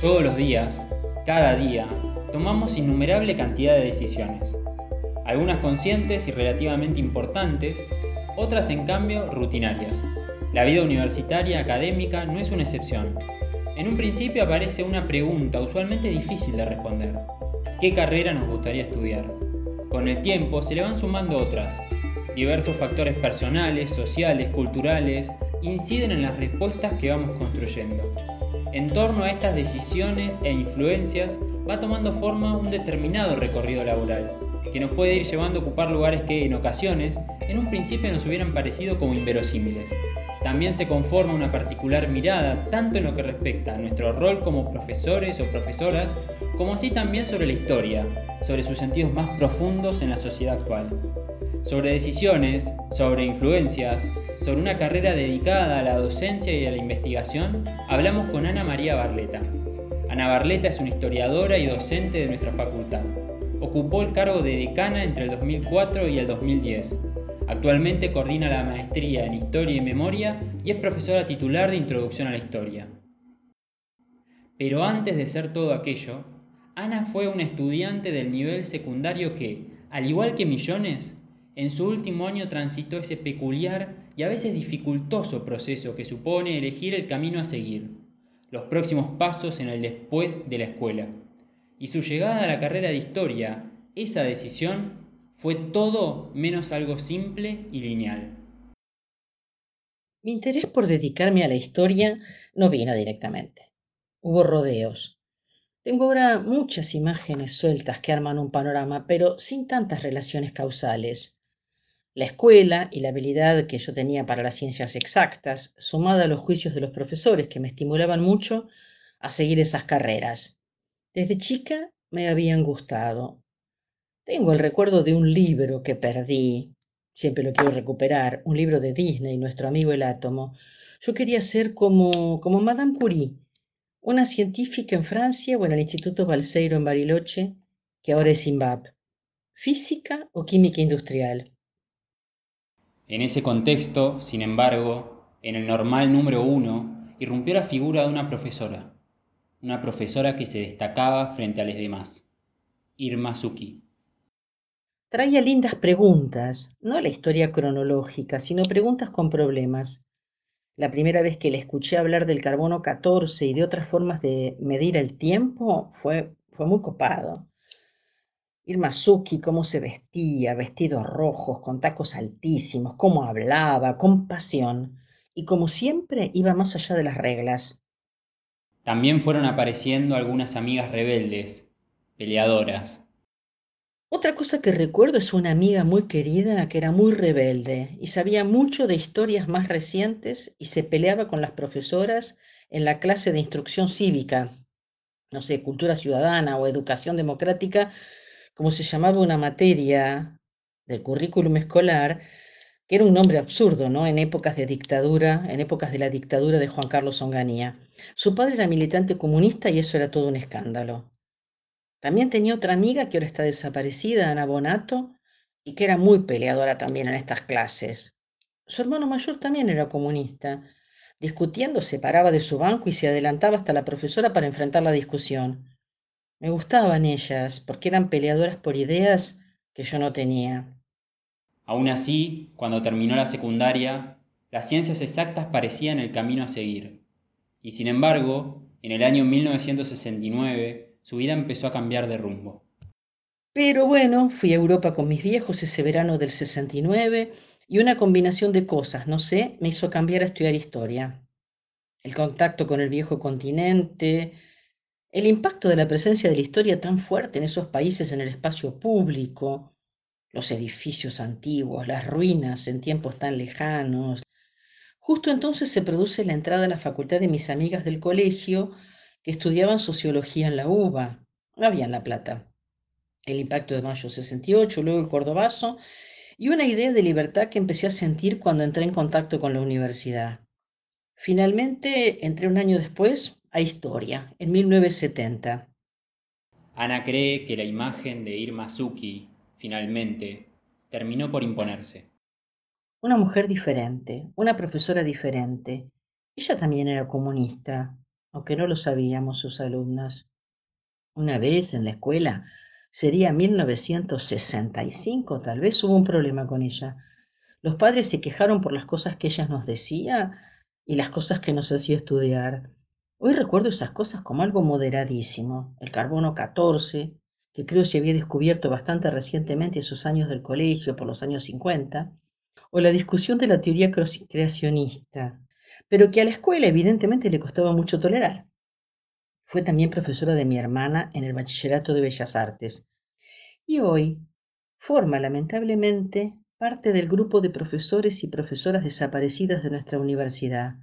Todos los días, cada día, tomamos innumerable cantidad de decisiones. Algunas conscientes y relativamente importantes, otras en cambio rutinarias. La vida universitaria académica no es una excepción. En un principio aparece una pregunta usualmente difícil de responder. ¿Qué carrera nos gustaría estudiar? Con el tiempo se le van sumando otras. Diversos factores personales, sociales, culturales, inciden en las respuestas que vamos construyendo. En torno a estas decisiones e influencias va tomando forma un determinado recorrido laboral, que nos puede ir llevando a ocupar lugares que en ocasiones en un principio nos hubieran parecido como inverosímiles. También se conforma una particular mirada tanto en lo que respecta a nuestro rol como profesores o profesoras, como así también sobre la historia, sobre sus sentidos más profundos en la sociedad actual. Sobre decisiones, sobre influencias, sobre una carrera dedicada a la docencia y a la investigación, hablamos con Ana María Barleta. Ana Barleta es una historiadora y docente de nuestra facultad. Ocupó el cargo de decana entre el 2004 y el 2010. Actualmente coordina la maestría en Historia y Memoria y es profesora titular de Introducción a la Historia. Pero antes de ser todo aquello, Ana fue una estudiante del nivel secundario que, al igual que millones, en su último año transitó ese peculiar y a veces dificultoso proceso que supone elegir el camino a seguir, los próximos pasos en el después de la escuela. Y su llegada a la carrera de historia, esa decisión, fue todo menos algo simple y lineal. Mi interés por dedicarme a la historia no vino directamente. Hubo rodeos. Tengo ahora muchas imágenes sueltas que arman un panorama, pero sin tantas relaciones causales. La escuela y la habilidad que yo tenía para las ciencias exactas, sumada a los juicios de los profesores que me estimulaban mucho a seguir esas carreras. Desde chica me habían gustado. Tengo el recuerdo de un libro que perdí, siempre lo quiero recuperar, un libro de Disney, nuestro amigo el átomo. Yo quería ser como, como Madame Curie, una científica en Francia o en el Instituto Balseiro en Bariloche, que ahora es Zimbabwe. ¿Física o química industrial? En ese contexto, sin embargo, en el normal número uno, irrumpió la figura de una profesora, una profesora que se destacaba frente a los demás, Irma Suki. Traía lindas preguntas, no la historia cronológica, sino preguntas con problemas. La primera vez que le escuché hablar del carbono 14 y de otras formas de medir el tiempo fue, fue muy copado. Irma Suki, cómo se vestía, vestidos rojos, con tacos altísimos, cómo hablaba, con pasión, y como siempre iba más allá de las reglas. También fueron apareciendo algunas amigas rebeldes, peleadoras. Otra cosa que recuerdo es una amiga muy querida que era muy rebelde y sabía mucho de historias más recientes y se peleaba con las profesoras en la clase de instrucción cívica, no sé, cultura ciudadana o educación democrática, como se llamaba una materia del currículum escolar, que era un nombre absurdo, ¿no? En épocas de dictadura, en épocas de la dictadura de Juan Carlos Onganía. Su padre era militante comunista y eso era todo un escándalo. También tenía otra amiga que ahora está desaparecida, Ana Bonato, y que era muy peleadora también en estas clases. Su hermano mayor también era comunista. Discutiendo se paraba de su banco y se adelantaba hasta la profesora para enfrentar la discusión. Me gustaban ellas porque eran peleadoras por ideas que yo no tenía. Aún así, cuando terminó la secundaria, las ciencias exactas parecían el camino a seguir. Y sin embargo, en el año 1969, su vida empezó a cambiar de rumbo. Pero bueno, fui a Europa con mis viejos ese verano del 69 y una combinación de cosas, no sé, me hizo cambiar a estudiar historia. El contacto con el viejo continente, el impacto de la presencia de la historia tan fuerte en esos países en el espacio público, los edificios antiguos, las ruinas en tiempos tan lejanos. Justo entonces se produce la entrada a la facultad de mis amigas del colegio que estudiaban sociología en la UBA. Había en La Plata. El impacto de mayo 68, luego el Cordobazo y una idea de libertad que empecé a sentir cuando entré en contacto con la universidad. Finalmente, entré un año después a historia, en 1970. Ana cree que la imagen de Irma Suki, finalmente, terminó por imponerse. Una mujer diferente, una profesora diferente. Ella también era comunista, aunque no lo sabíamos sus alumnas. Una vez en la escuela, sería 1965 tal vez, hubo un problema con ella. Los padres se quejaron por las cosas que ella nos decía y las cosas que nos hacía estudiar. Hoy recuerdo esas cosas como algo moderadísimo. El carbono 14, que creo se había descubierto bastante recientemente en sus años del colegio, por los años 50, o la discusión de la teoría creacionista, pero que a la escuela evidentemente le costaba mucho tolerar. Fue también profesora de mi hermana en el Bachillerato de Bellas Artes y hoy forma lamentablemente parte del grupo de profesores y profesoras desaparecidas de nuestra universidad.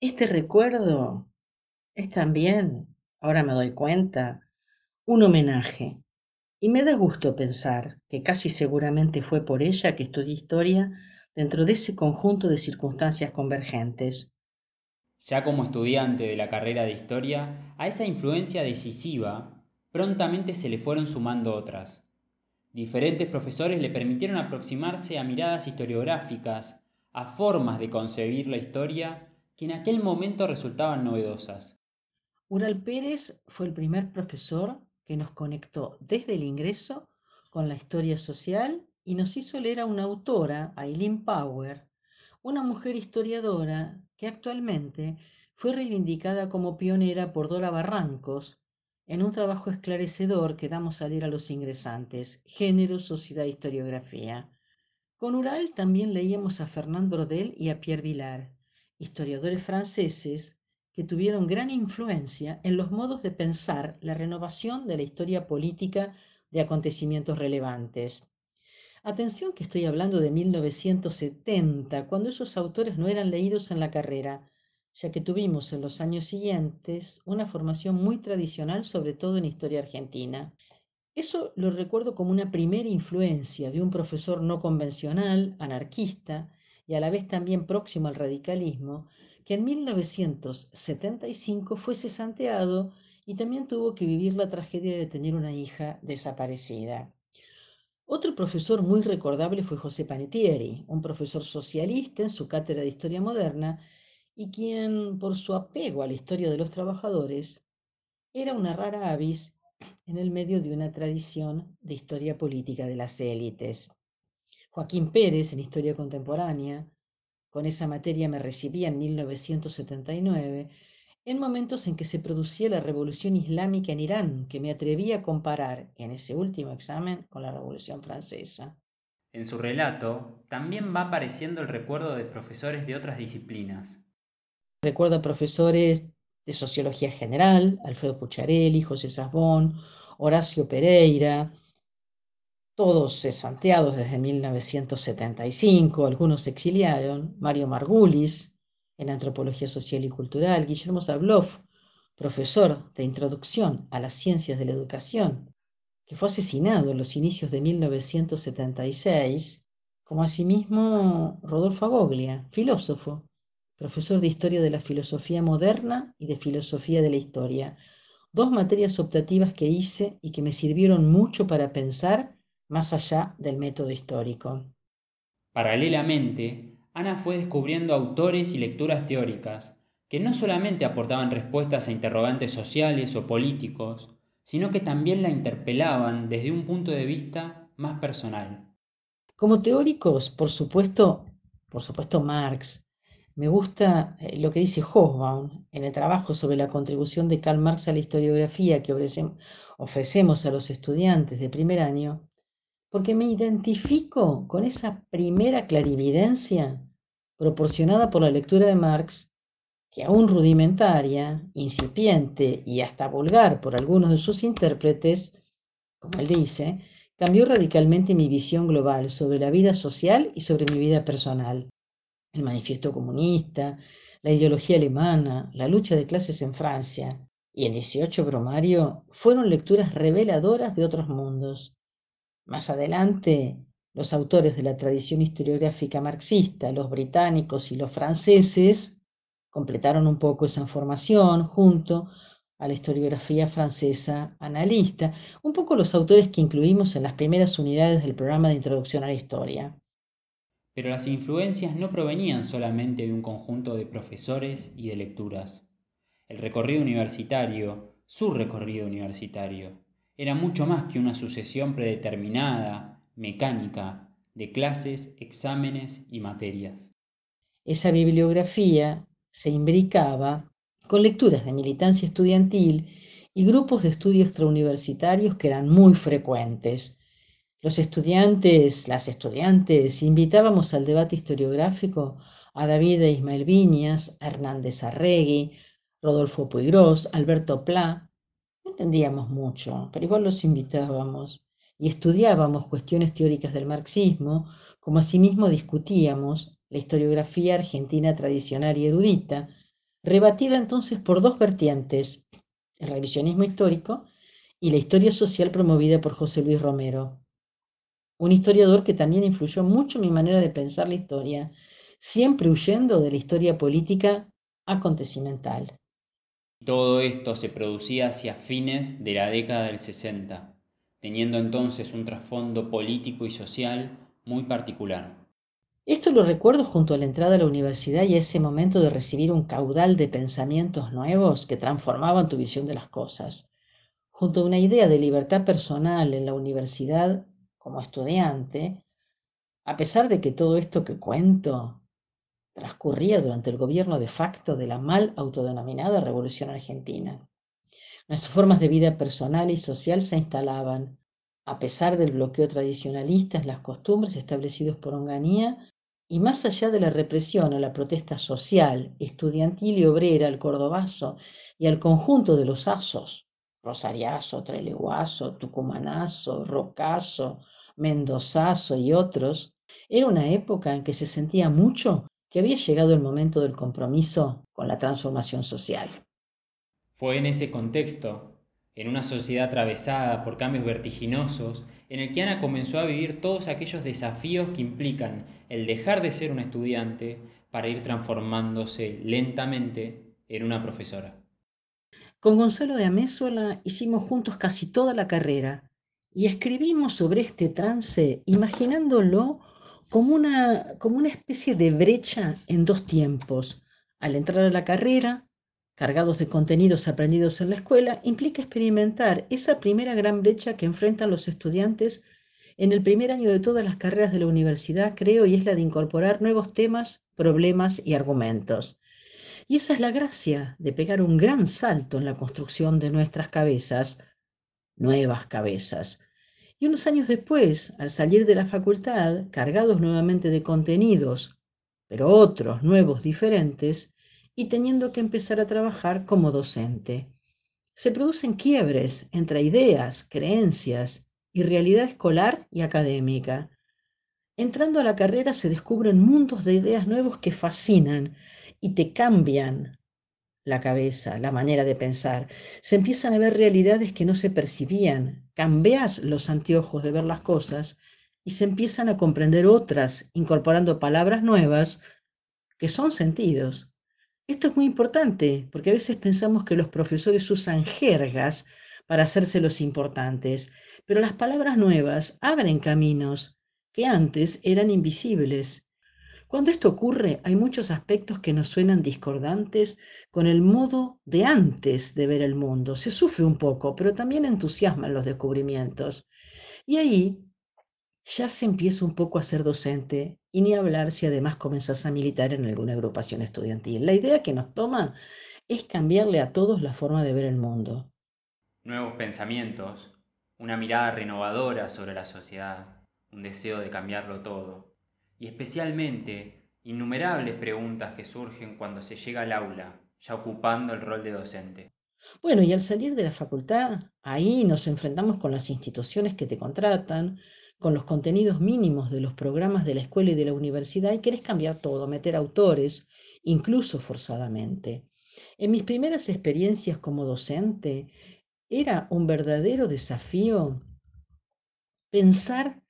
Este recuerdo es también, ahora me doy cuenta, un homenaje. Y me da gusto pensar que casi seguramente fue por ella que estudié historia dentro de ese conjunto de circunstancias convergentes. Ya como estudiante de la carrera de historia, a esa influencia decisiva prontamente se le fueron sumando otras. Diferentes profesores le permitieron aproximarse a miradas historiográficas, a formas de concebir la historia que en aquel momento resultaban novedosas. Ural Pérez fue el primer profesor que nos conectó desde el ingreso con la historia social y nos hizo leer a una autora, Eileen Power, una mujer historiadora que actualmente fue reivindicada como pionera por Dora Barrancos en un trabajo esclarecedor que damos a leer a los ingresantes, Género, Sociedad, Historiografía. Con Ural también leíamos a Fernand Brodel y a Pierre Vilar, historiadores franceses que tuvieron gran influencia en los modos de pensar la renovación de la historia política de acontecimientos relevantes. Atención que estoy hablando de 1970, cuando esos autores no eran leídos en la carrera, ya que tuvimos en los años siguientes una formación muy tradicional, sobre todo en historia argentina. Eso lo recuerdo como una primera influencia de un profesor no convencional, anarquista y a la vez también próximo al radicalismo, que en 1975 fue cesanteado y también tuvo que vivir la tragedia de tener una hija desaparecida. Otro profesor muy recordable fue José Panettieri, un profesor socialista en su cátedra de Historia Moderna y quien, por su apego a la historia de los trabajadores, era una rara avis en el medio de una tradición de historia política de las élites. Joaquín Pérez, en Historia Contemporánea, con esa materia me recibía en 1979, en momentos en que se producía la revolución islámica en Irán, que me atreví a comparar en ese último examen con la Revolución Francesa. En su relato también va apareciendo el recuerdo de profesores de otras disciplinas, Recuerdo a profesores de Sociología General, Alfredo Pucharelli, José Sasbón, Horacio Pereira, todos cesanteados desde 1975, algunos se exiliaron, Mario Margulis en Antropología Social y Cultural, Guillermo Zabloff, profesor de Introducción a las Ciencias de la Educación, que fue asesinado en los inicios de 1976, como asimismo Rodolfo Agoglia, filósofo, profesor de Historia de la Filosofía Moderna y de Filosofía de la Historia, dos materias optativas que hice y que me sirvieron mucho para pensar más allá del método histórico. Paralelamente, Ana fue descubriendo autores y lecturas teóricas que no solamente aportaban respuestas a interrogantes sociales o políticos, sino que también la interpelaban desde un punto de vista más personal. Como teóricos, por supuesto, por supuesto Marx, me gusta eh, lo que dice Hobsbawm en el trabajo sobre la contribución de Karl Marx a la historiografía que ofrecemos a los estudiantes de primer año, porque me identifico con esa primera clarividencia proporcionada por la lectura de Marx, que aún rudimentaria, incipiente y hasta vulgar por algunos de sus intérpretes, como él dice, cambió radicalmente mi visión global sobre la vida social y sobre mi vida personal el manifiesto comunista, la ideología alemana, la lucha de clases en Francia y el 18 Bromario fueron lecturas reveladoras de otros mundos. Más adelante, los autores de la tradición historiográfica marxista, los británicos y los franceses, completaron un poco esa información junto a la historiografía francesa analista, un poco los autores que incluimos en las primeras unidades del programa de introducción a la historia. Pero las influencias no provenían solamente de un conjunto de profesores y de lecturas. El recorrido universitario, su recorrido universitario, era mucho más que una sucesión predeterminada, mecánica, de clases, exámenes y materias. Esa bibliografía se imbricaba con lecturas de militancia estudiantil y grupos de estudio extrauniversitarios que eran muy frecuentes. Los estudiantes, las estudiantes, invitábamos al debate historiográfico a David e Ismael Viñas, a Hernández Arregui, Rodolfo Puigros, Alberto Pla. No entendíamos mucho, pero igual los invitábamos y estudiábamos cuestiones teóricas del marxismo, como asimismo discutíamos la historiografía argentina tradicional y erudita, rebatida entonces por dos vertientes, el revisionismo histórico y la historia social promovida por José Luis Romero, un historiador que también influyó mucho mi manera de pensar la historia, siempre huyendo de la historia política acontecimental. Todo esto se producía hacia fines de la década del 60, teniendo entonces un trasfondo político y social muy particular. Esto lo recuerdo junto a la entrada a la universidad y ese momento de recibir un caudal de pensamientos nuevos que transformaban tu visión de las cosas. Junto a una idea de libertad personal en la universidad como estudiante, a pesar de que todo esto que cuento transcurría durante el gobierno de facto de la mal autodenominada Revolución Argentina. Nuestras formas de vida personal y social se instalaban, a pesar del bloqueo tradicionalista en las costumbres establecidos por Onganía y más allá de la represión a la protesta social, estudiantil y obrera al cordobazo y al conjunto de los asos, rosariazo, treleguazo, tucumanazo, rocazo, mendozazo y otros, era una época en que se sentía mucho que había llegado el momento del compromiso con la transformación social. Fue en ese contexto en una sociedad atravesada por cambios vertiginosos, en el que Ana comenzó a vivir todos aquellos desafíos que implican el dejar de ser una estudiante para ir transformándose lentamente en una profesora. Con Gonzalo de Amézola hicimos juntos casi toda la carrera y escribimos sobre este trance imaginándolo como una, como una especie de brecha en dos tiempos. Al entrar a la carrera, cargados de contenidos aprendidos en la escuela, implica experimentar esa primera gran brecha que enfrentan los estudiantes en el primer año de todas las carreras de la universidad, creo, y es la de incorporar nuevos temas, problemas y argumentos. Y esa es la gracia de pegar un gran salto en la construcción de nuestras cabezas, nuevas cabezas. Y unos años después, al salir de la facultad, cargados nuevamente de contenidos, pero otros, nuevos, diferentes, y teniendo que empezar a trabajar como docente. Se producen quiebres entre ideas, creencias y realidad escolar y académica. Entrando a la carrera se descubren mundos de ideas nuevos que fascinan y te cambian la cabeza, la manera de pensar. Se empiezan a ver realidades que no se percibían. Cambias los anteojos de ver las cosas y se empiezan a comprender otras, incorporando palabras nuevas que son sentidos. Esto es muy importante porque a veces pensamos que los profesores usan jergas para hacerse los importantes, pero las palabras nuevas abren caminos que antes eran invisibles. Cuando esto ocurre, hay muchos aspectos que nos suenan discordantes con el modo de antes de ver el mundo. Se sufre un poco, pero también entusiasman los descubrimientos. Y ahí ya se empieza un poco a ser docente y ni hablar si además comenzás a militar en alguna agrupación estudiantil. La idea que nos toma es cambiarle a todos la forma de ver el mundo. Nuevos pensamientos, una mirada renovadora sobre la sociedad, un deseo de cambiarlo todo y especialmente innumerables preguntas que surgen cuando se llega al aula, ya ocupando el rol de docente. Bueno, y al salir de la facultad, ahí nos enfrentamos con las instituciones que te contratan, con los contenidos mínimos de los programas de la escuela y de la universidad y querés cambiar todo, meter autores, incluso forzadamente. En mis primeras experiencias como docente, era un verdadero desafío pensar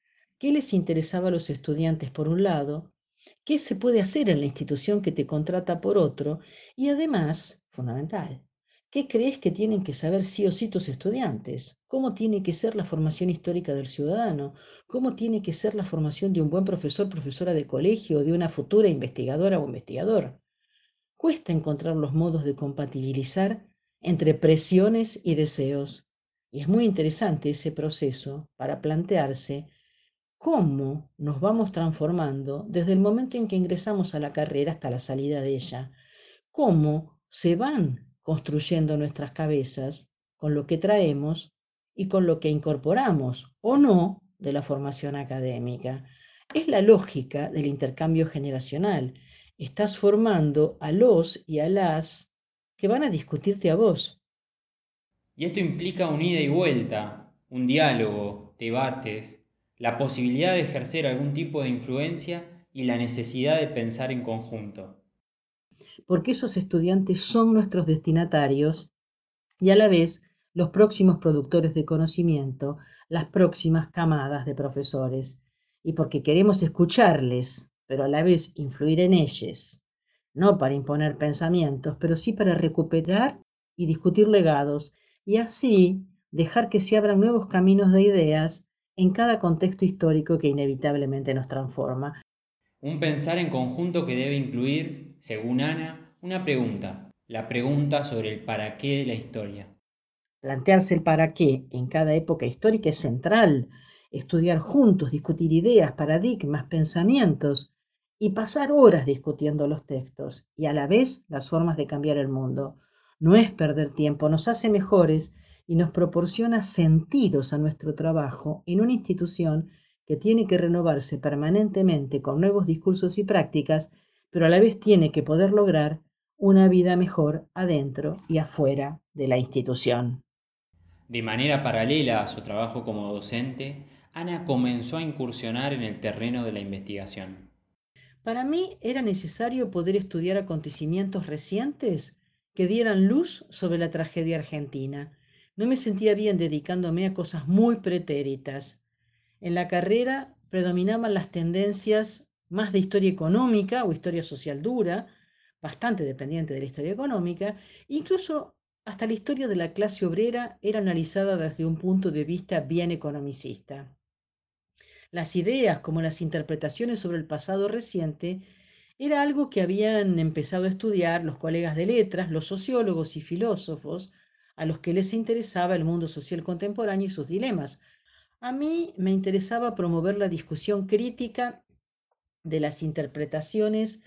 qué les interesaba a los estudiantes por un lado, qué se puede hacer en la institución que te contrata por otro y además, fundamental, ¿Qué crees que tienen que saber sí o sí tus estudiantes? ¿Cómo tiene que ser la formación histórica del ciudadano? ¿Cómo tiene que ser la formación de un buen profesor, profesora de colegio de una futura investigadora o investigador? cuesta encontrar los modos de compatibilizar entre presiones y deseos. Y es muy interesante ese proceso para plantearse cómo nos vamos transformando desde el momento en que ingresamos a la carrera hasta la salida de ella, cómo se van construyendo nuestras cabezas con lo que traemos y con lo que incorporamos o no de la formación académica. Es la lógica del intercambio generacional. Estás formando a los y a las que van a discutirte a vos. Y esto implica un ida y vuelta, un diálogo, debates, la posibilidad de ejercer algún tipo de influencia y la necesidad de pensar en conjunto. Porque esos estudiantes son nuestros destinatarios y a la vez los próximos productores de conocimiento, las próximas camadas de profesores, y porque queremos escucharles, pero a la vez influir en ellos, no para imponer pensamientos, pero sí para recuperar y discutir legados, y así dejar que se abran nuevos caminos de ideas en cada contexto histórico que inevitablemente nos transforma. Un pensar en conjunto que debe incluir, según Ana, una pregunta, la pregunta sobre el para qué de la historia. Plantearse el para qué en cada época histórica es central. Estudiar juntos, discutir ideas, paradigmas, pensamientos y pasar horas discutiendo los textos y a la vez las formas de cambiar el mundo. No es perder tiempo, nos hace mejores y nos proporciona sentidos a nuestro trabajo en una institución que tiene que renovarse permanentemente con nuevos discursos y prácticas, pero a la vez tiene que poder lograr una vida mejor adentro y afuera de la institución. De manera paralela a su trabajo como docente, Ana comenzó a incursionar en el terreno de la investigación. Para mí era necesario poder estudiar acontecimientos recientes que dieran luz sobre la tragedia argentina. No me sentía bien dedicándome a cosas muy pretéritas. En la carrera predominaban las tendencias más de historia económica o historia social dura, bastante dependiente de la historia económica, incluso hasta la historia de la clase obrera era analizada desde un punto de vista bien economicista. Las ideas como las interpretaciones sobre el pasado reciente era algo que habían empezado a estudiar los colegas de letras, los sociólogos y filósofos, a los que les interesaba el mundo social contemporáneo y sus dilemas. A mí me interesaba promover la discusión crítica de las interpretaciones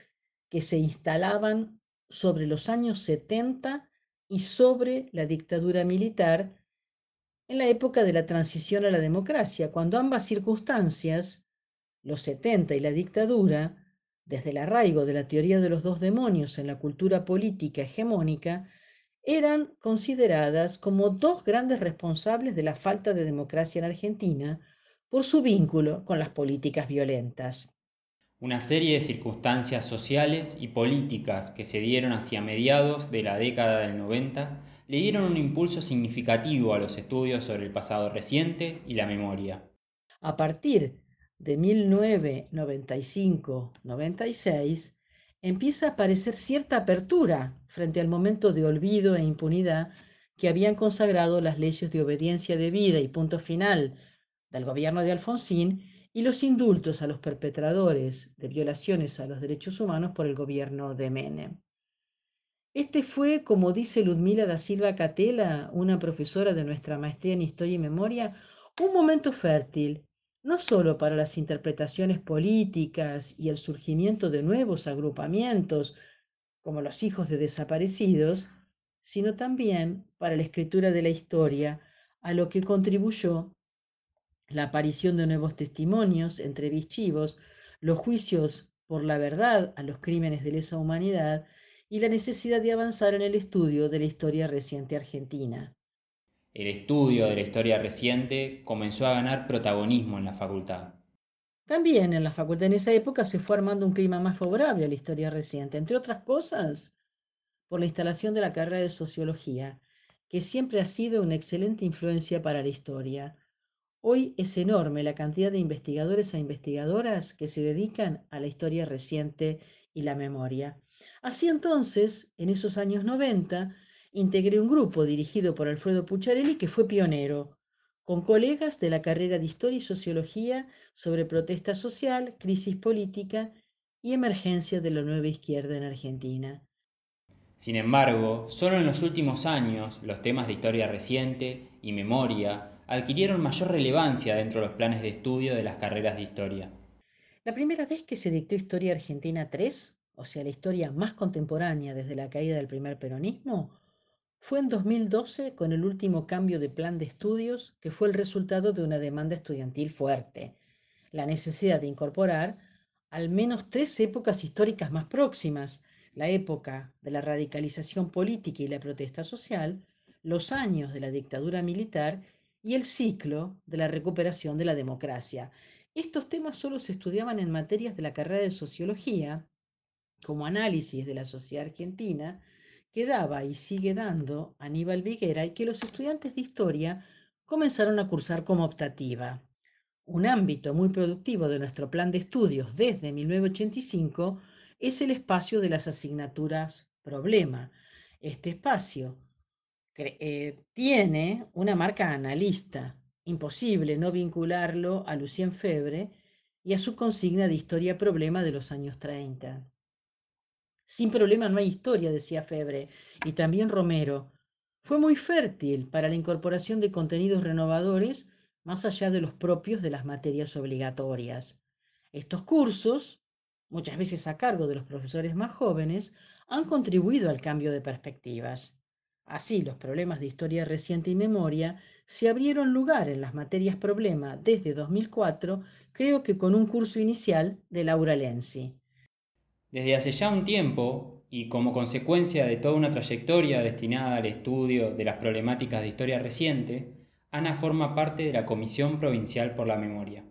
que se instalaban sobre los años 70 y sobre la dictadura militar en la época de la transición a la democracia, cuando ambas circunstancias, los 70 y la dictadura, desde el arraigo de la teoría de los dos demonios en la cultura política hegemónica, eran consideradas como dos grandes responsables de la falta de democracia en Argentina por su vínculo con las políticas violentas. Una serie de circunstancias sociales y políticas que se dieron hacia mediados de la década del 90 le dieron un impulso significativo a los estudios sobre el pasado reciente y la memoria. A partir de 1995-96 empieza a aparecer cierta apertura frente al momento de olvido e impunidad que habían consagrado las leyes de obediencia debida y punto final del gobierno de Alfonsín y los indultos a los perpetradores de violaciones a los derechos humanos por el gobierno de Menem. Este fue, como dice Ludmila da Silva Catela, una profesora de nuestra maestría en Historia y Memoria, un momento fértil, no solo para las interpretaciones políticas y el surgimiento de nuevos agrupamientos, como los hijos de desaparecidos, sino también para la escritura de la historia, a lo que contribuyó la aparición de nuevos testimonios, entrevistivos, los juicios por la verdad a los crímenes de lesa humanidad y la necesidad de avanzar en el estudio de la historia reciente argentina. El estudio de la historia reciente comenzó a ganar protagonismo en la facultad. También en la facultad en esa época se fue armando un clima más favorable a la historia reciente, entre otras cosas, por la instalación de la carrera de sociología, que siempre ha sido una excelente influencia para la historia Hoy es enorme la cantidad de investigadores e investigadoras que se dedican a la historia reciente y la memoria. Así entonces, en esos años 90, integré un grupo dirigido por Alfredo Pucharelli que fue pionero, con colegas de la carrera de Historia y Sociología sobre protesta social, crisis política y emergencia de la nueva izquierda en Argentina. Sin embargo, solo en los últimos años los temas de historia reciente y memoria adquirieron mayor relevancia dentro de los planes de estudio de las carreras de historia. La primera vez que se dictó Historia Argentina 3, o sea, la historia más contemporánea desde la caída del primer peronismo, fue en 2012 con el último cambio de plan de estudios que fue el resultado de una demanda estudiantil fuerte, la necesidad de incorporar al menos tres épocas históricas más próximas, la época de la radicalización política y la protesta social, los años de la dictadura militar y el ciclo de la recuperación de la democracia. Estos temas solo se estudiaban en materias de la carrera de sociología, como análisis de la sociedad argentina, que daba y sigue dando Aníbal Viguera y que los estudiantes de historia comenzaron a cursar como optativa. Un ámbito muy productivo de nuestro plan de estudios desde 1985 es el espacio de las asignaturas problema. Este espacio eh, tiene una marca analista. Imposible no vincularlo a Lucien Febre y a su consigna de historia problema de los años 30. Sin problema no hay historia, decía Febre, y también Romero. Fue muy fértil para la incorporación de contenidos renovadores más allá de los propios de las materias obligatorias. Estos cursos, muchas veces a cargo de los profesores más jóvenes, han contribuido al cambio de perspectivas. Así, los problemas de historia reciente y memoria se abrieron lugar en las materias problema desde 2004, creo que con un curso inicial de Laura Lenzi. Desde hace ya un tiempo, y como consecuencia de toda una trayectoria destinada al estudio de las problemáticas de historia reciente, Ana forma parte de la Comisión Provincial por la Memoria.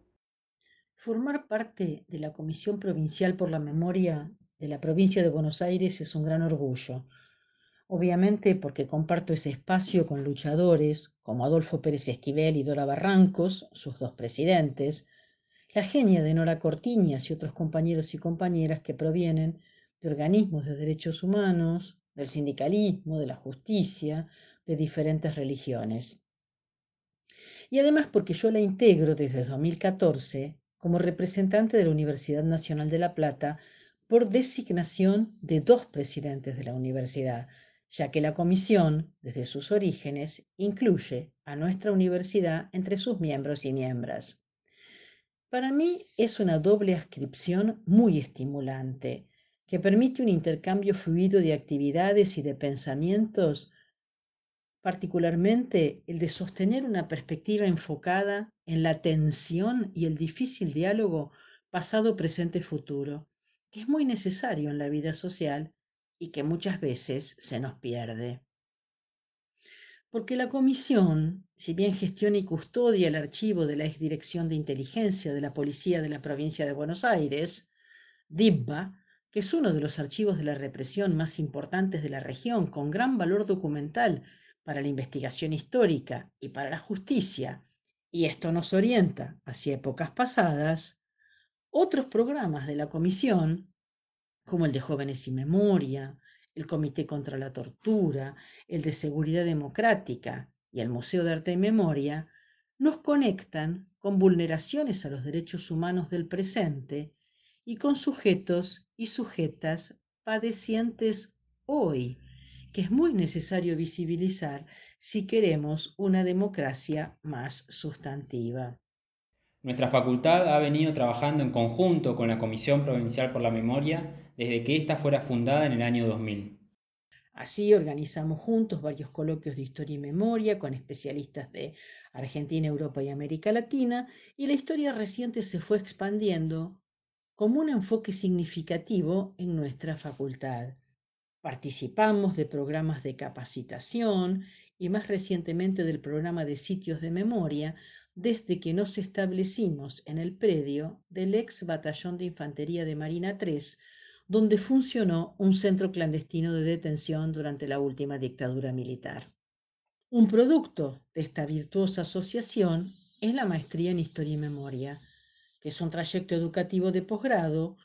Formar parte de la Comisión Provincial por la Memoria de la provincia de Buenos Aires es un gran orgullo obviamente porque comparto ese espacio con luchadores como Adolfo Pérez Esquivel y Dora Barrancos, sus dos presidentes, la genia de Nora Cortiñas y otros compañeros y compañeras que provienen de organismos de derechos humanos, del sindicalismo, de la justicia, de diferentes religiones. Y además porque yo la integro desde 2014 como representante de la Universidad Nacional de La Plata por designación de dos presidentes de la universidad, ya que la comisión, desde sus orígenes, incluye a nuestra universidad entre sus miembros y miembros. Para mí es una doble ascripción muy estimulante, que permite un intercambio fluido de actividades y de pensamientos, particularmente el de sostener una perspectiva enfocada en la tensión y el difícil diálogo pasado, presente, futuro, que es muy necesario en la vida social y que muchas veces se nos pierde. Porque la comisión, si bien gestiona y custodia el archivo de la Exdirección de Inteligencia de la Policía de la Provincia de Buenos Aires, DIBBA, que es uno de los archivos de la represión más importantes de la región, con gran valor documental para la investigación histórica y para la justicia, y esto nos orienta hacia épocas pasadas, otros programas de la comisión como el de Jóvenes y Memoria, el Comité contra la Tortura, el de Seguridad Democrática y el Museo de Arte y Memoria, nos conectan con vulneraciones a los derechos humanos del presente y con sujetos y sujetas padecientes hoy, que es muy necesario visibilizar si queremos una democracia más sustantiva. Nuestra facultad ha venido trabajando en conjunto con la Comisión Provincial por la Memoria desde que ésta fuera fundada en el año 2000. Así organizamos juntos varios coloquios de historia y memoria con especialistas de Argentina, Europa y América Latina, y la historia reciente se fue expandiendo como un enfoque significativo en nuestra facultad. Participamos de programas de capacitación y más recientemente del programa de sitios de memoria desde que nos establecimos en el predio del ex batallón de infantería de Marina 3, donde funcionó un centro clandestino de detención durante la última dictadura militar. Un producto de esta virtuosa asociación es la maestría en Historia y Memoria, que es un trayecto educativo de posgrado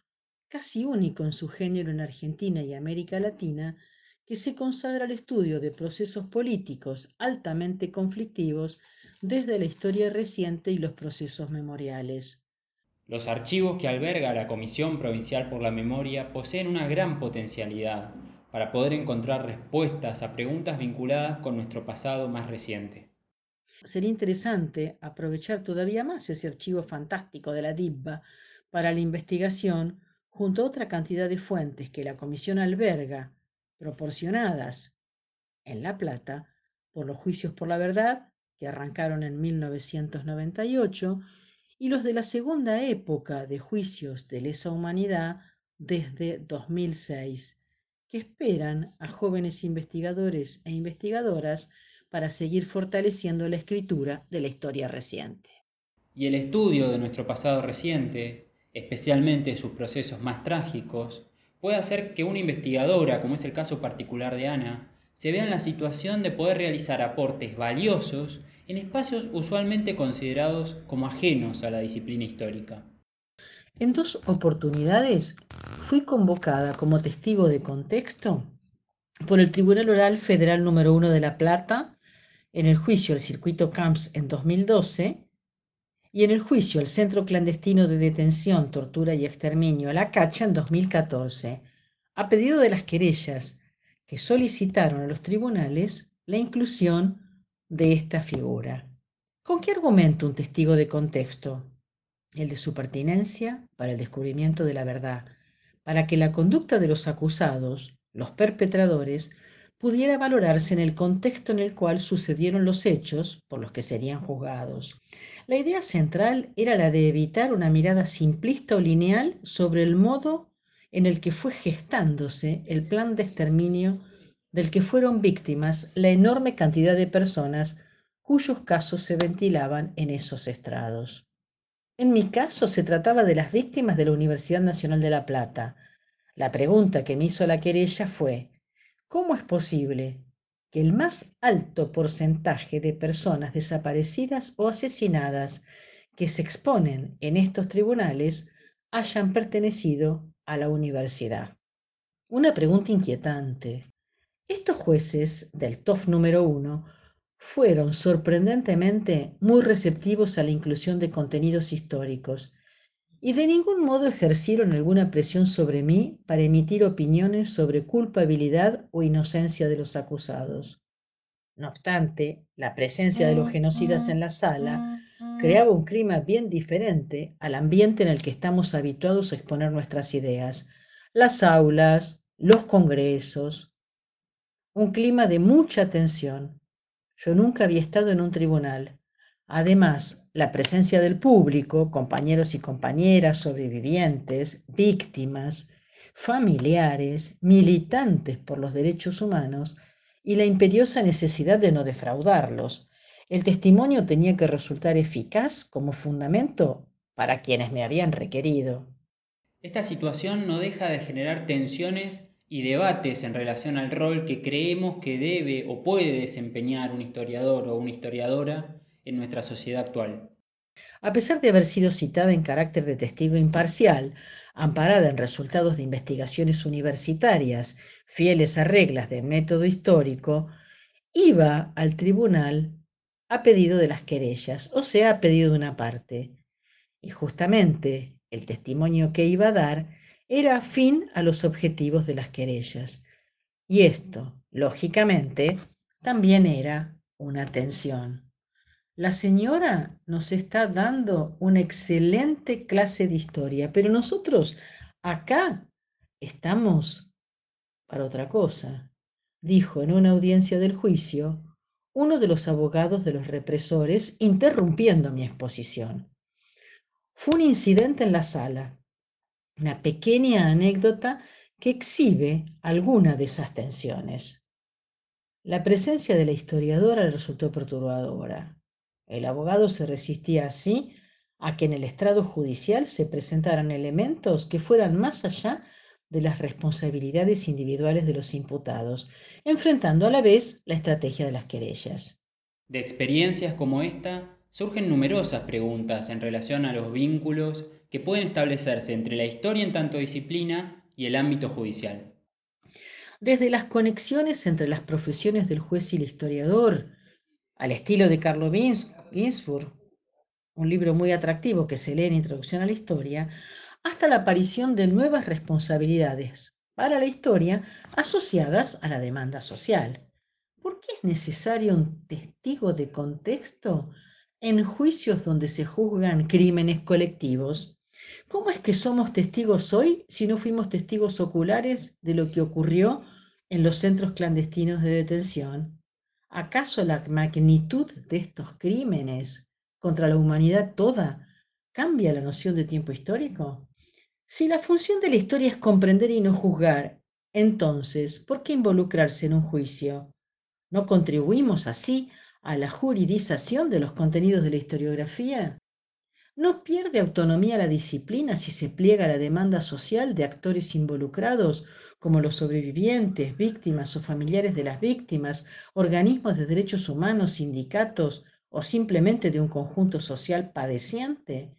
casi único en su género en Argentina y América Latina, que se consagra al estudio de procesos políticos altamente conflictivos desde la historia reciente y los procesos memoriales. Los archivos que alberga la Comisión Provincial por la Memoria poseen una gran potencialidad, para poder encontrar respuestas a preguntas vinculadas con nuestro pasado más reciente. Sería interesante aprovechar todavía más ese archivo fantástico de la DIBBA para la investigación junto a otra cantidad de fuentes que la comisión alberga, proporcionadas en La Plata por los juicios por la verdad, que arrancaron en 1998, y los de la segunda época de juicios de lesa humanidad desde 2006, que esperan a jóvenes investigadores e investigadoras para seguir fortaleciendo la escritura de la historia reciente. Y el estudio de nuestro pasado reciente, especialmente sus procesos más trágicos, puede hacer que una investigadora, como es el caso particular de Ana, se vea en la situación de poder realizar aportes valiosos en espacios usualmente considerados como ajenos a la disciplina histórica. En dos oportunidades fui convocada como testigo de contexto por el Tribunal Oral Federal número 1 de La Plata en el juicio al circuito Camps en 2012 y en el juicio al Centro Clandestino de Detención, Tortura y Exterminio, La Cacha, en 2014, a pedido de las querellas que solicitaron a los tribunales la inclusión de esta figura. ¿Con qué argumento un testigo de contexto? El de su pertinencia para el descubrimiento de la verdad, para que la conducta de los acusados, los perpetradores, pudiera valorarse en el contexto en el cual sucedieron los hechos por los que serían juzgados. La idea central era la de evitar una mirada simplista o lineal sobre el modo en el que fue gestándose el plan de exterminio del que fueron víctimas la enorme cantidad de personas cuyos casos se ventilaban en esos estrados. En mi caso se trataba de las víctimas de la Universidad Nacional de La Plata. La pregunta que me hizo la querella fue, ¿Cómo es posible que el más alto porcentaje de personas desaparecidas o asesinadas que se exponen en estos tribunales hayan pertenecido a la universidad? Una pregunta inquietante. Estos jueces del TOF número uno fueron sorprendentemente muy receptivos a la inclusión de contenidos históricos y de ningún modo ejercieron alguna presión sobre mí para emitir opiniones sobre culpabilidad o inocencia de los acusados. No obstante, la presencia de los genocidas en la sala creaba un clima bien diferente al ambiente en el que estamos habituados a exponer nuestras ideas. Las aulas, los congresos, un clima de mucha tensión. Yo nunca había estado en un tribunal. Además, la presencia del público, compañeros y compañeras, sobrevivientes, víctimas, familiares, militantes por los derechos humanos y la imperiosa necesidad de no defraudarlos. El testimonio tenía que resultar eficaz como fundamento para quienes me habían requerido. Esta situación no deja de generar tensiones y debates en relación al rol que creemos que debe o puede desempeñar un historiador o una historiadora en nuestra sociedad actual. A pesar de haber sido citada en carácter de testigo imparcial, amparada en resultados de investigaciones universitarias, fieles a reglas de método histórico, iba al tribunal a pedido de las querellas, o sea, a pedido de una parte. Y justamente el testimonio que iba a dar era afín a los objetivos de las querellas. Y esto, lógicamente, también era una tensión. La señora nos está dando una excelente clase de historia, pero nosotros acá estamos para otra cosa, dijo en una audiencia del juicio uno de los abogados de los represores, interrumpiendo mi exposición. Fue un incidente en la sala, una pequeña anécdota que exhibe alguna de esas tensiones. La presencia de la historiadora resultó perturbadora. El abogado se resistía así a que en el estrado judicial se presentaran elementos que fueran más allá de las responsabilidades individuales de los imputados, enfrentando a la vez la estrategia de las querellas. De experiencias como esta surgen numerosas preguntas en relación a los vínculos que pueden establecerse entre la historia en tanto disciplina y el ámbito judicial. Desde las conexiones entre las profesiones del juez y el historiador, al estilo de Carlo Ginsburg, un libro muy atractivo que se lee en Introducción a la Historia, hasta la aparición de nuevas responsabilidades para la historia asociadas a la demanda social. ¿Por qué es necesario un testigo de contexto en juicios donde se juzgan crímenes colectivos? ¿Cómo es que somos testigos hoy si no fuimos testigos oculares de lo que ocurrió en los centros clandestinos de detención? ¿Acaso la magnitud de estos crímenes contra la humanidad toda cambia la noción de tiempo histórico? Si la función de la historia es comprender y no juzgar, entonces, ¿por qué involucrarse en un juicio? ¿No contribuimos así a la juridización de los contenidos de la historiografía? ¿No pierde autonomía la disciplina si se pliega a la demanda social de actores involucrados, como los sobrevivientes, víctimas o familiares de las víctimas, organismos de derechos humanos, sindicatos o simplemente de un conjunto social padeciente?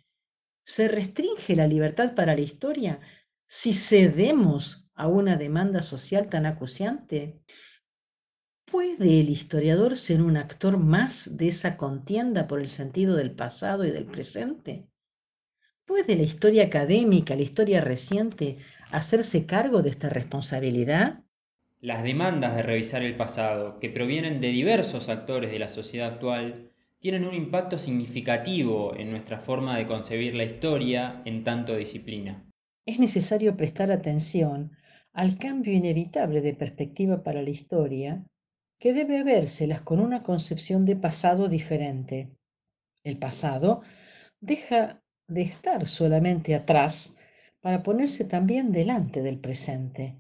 ¿Se restringe la libertad para la historia si cedemos a una demanda social tan acuciante? ¿Puede el historiador ser un actor más de esa contienda por el sentido del pasado y del presente? ¿Puede la historia académica, la historia reciente, hacerse cargo de esta responsabilidad? Las demandas de revisar el pasado, que provienen de diversos actores de la sociedad actual, tienen un impacto significativo en nuestra forma de concebir la historia en tanto disciplina. Es necesario prestar atención al cambio inevitable de perspectiva para la historia que debe vérselas con una concepción de pasado diferente. El pasado deja de estar solamente atrás para ponerse también delante del presente,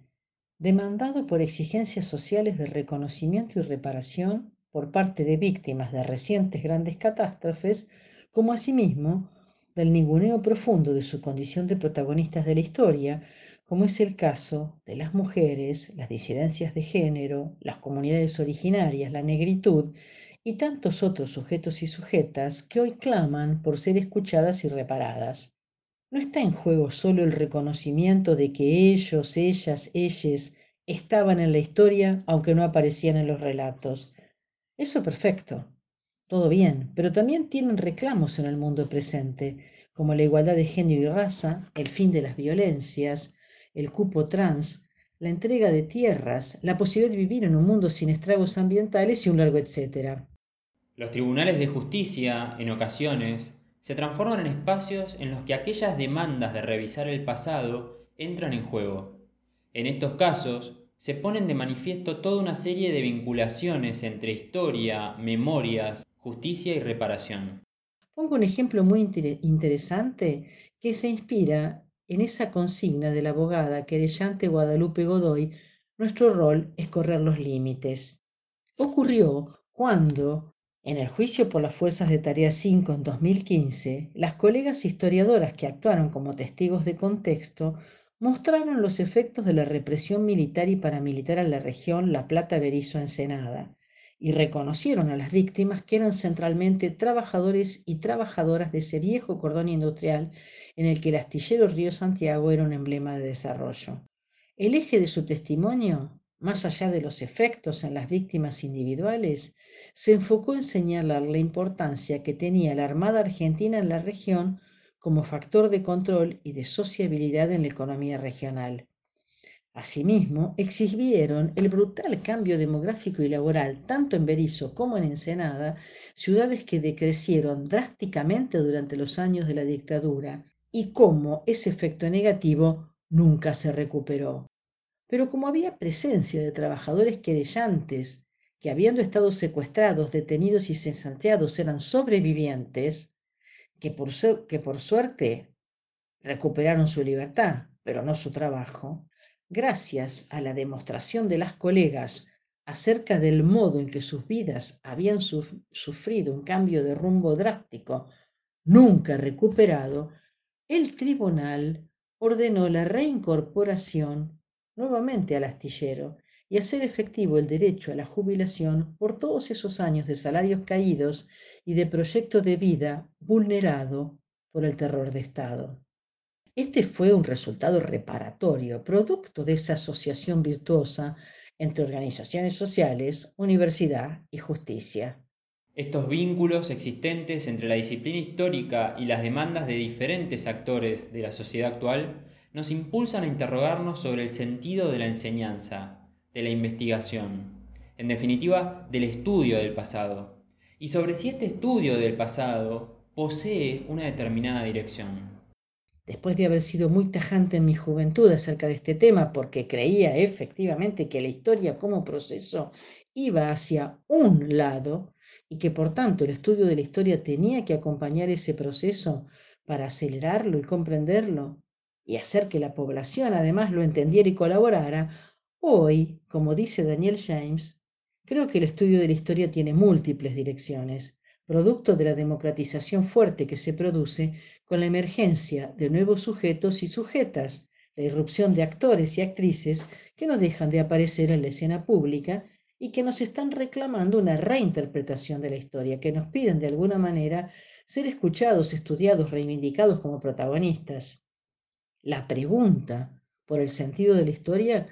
demandado por exigencias sociales de reconocimiento y reparación por parte de víctimas de recientes grandes catástrofes, como asimismo del ninguneo profundo de su condición de protagonistas de la historia, como es el caso de las mujeres, las disidencias de género, las comunidades originarias, la negritud y tantos otros sujetos y sujetas que hoy claman por ser escuchadas y reparadas. No está en juego solo el reconocimiento de que ellos, ellas, ellas estaban en la historia aunque no aparecían en los relatos. Eso perfecto, todo bien, pero también tienen reclamos en el mundo presente, como la igualdad de género y raza, el fin de las violencias, el cupo trans, la entrega de tierras, la posibilidad de vivir en un mundo sin estragos ambientales y un largo etcétera. Los tribunales de justicia, en ocasiones, se transforman en espacios en los que aquellas demandas de revisar el pasado entran en juego. En estos casos, se ponen de manifiesto toda una serie de vinculaciones entre historia, memorias, justicia y reparación. Pongo un ejemplo muy interesante que se inspira en esa consigna de la abogada querellante Guadalupe Godoy, nuestro rol es correr los límites. Ocurrió cuando, en el juicio por las fuerzas de tarea 5 en 2015, las colegas historiadoras que actuaron como testigos de contexto mostraron los efectos de la represión militar y paramilitar en la región La Plata-Berizo-Ensenada y reconocieron a las víctimas que eran centralmente trabajadores y trabajadoras de ese viejo cordón industrial en el que el astillero Río Santiago era un emblema de desarrollo. El eje de su testimonio, más allá de los efectos en las víctimas individuales, se enfocó en señalar la importancia que tenía la Armada Argentina en la región como factor de control y de sociabilidad en la economía regional. Asimismo, exhibieron el brutal cambio demográfico y laboral tanto en Berizo como en Ensenada, ciudades que decrecieron drásticamente durante los años de la dictadura y cómo ese efecto negativo nunca se recuperó. Pero como había presencia de trabajadores querellantes que habiendo estado secuestrados, detenidos y cesanteados eran sobrevivientes, que por suerte recuperaron su libertad, pero no su trabajo, gracias a la demostración de las colegas acerca del modo en que sus vidas habían sufrido un cambio de rumbo drástico, nunca recuperado, el tribunal ordenó la reincorporación nuevamente al astillero y hacer efectivo el derecho a la jubilación por todos esos años de salarios caídos y de proyecto de vida vulnerado por el terror de Estado. Este fue un resultado reparatorio, producto de esa asociación virtuosa entre organizaciones sociales, universidad y justicia. Estos vínculos existentes entre la disciplina histórica y las demandas de diferentes actores de la sociedad actual nos impulsan a interrogarnos sobre el sentido de la enseñanza, de la investigación, en definitiva, del estudio del pasado, y sobre si este estudio del pasado posee una determinada dirección. Después de haber sido muy tajante en mi juventud acerca de este tema, porque creía efectivamente que la historia como proceso iba hacia un lado y que por tanto el estudio de la historia tenía que acompañar ese proceso para acelerarlo y comprenderlo y hacer que la población además lo entendiera y colaborara, hoy, como dice Daniel James, creo que el estudio de la historia tiene múltiples direcciones, producto de la democratización fuerte que se produce con la emergencia de nuevos sujetos y sujetas, la irrupción de actores y actrices que no dejan de aparecer en la escena pública y que nos están reclamando una reinterpretación de la historia, que nos piden de alguna manera ser escuchados, estudiados, reivindicados como protagonistas. La pregunta por el sentido de la historia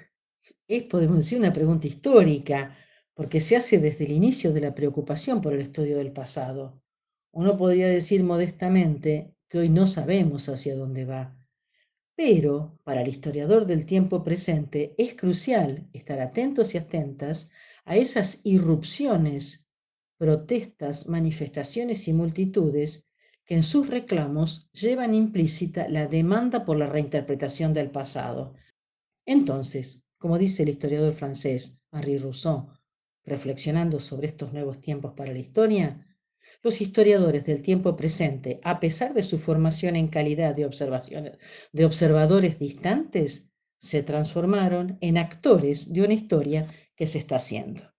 es, podemos decir, una pregunta histórica, porque se hace desde el inicio de la preocupación por el estudio del pasado. Uno podría decir modestamente que hoy no sabemos hacia dónde va, pero para el historiador del tiempo presente es crucial estar atentos y atentas a esas irrupciones, protestas, manifestaciones y multitudes que en sus reclamos llevan implícita la demanda por la reinterpretación del pasado. Entonces, como dice el historiador francés Henri Rousseau, reflexionando sobre estos nuevos tiempos para la historia, los historiadores del tiempo presente, a pesar de su formación en calidad de, de observadores distantes, se transformaron en actores de una historia que se está haciendo.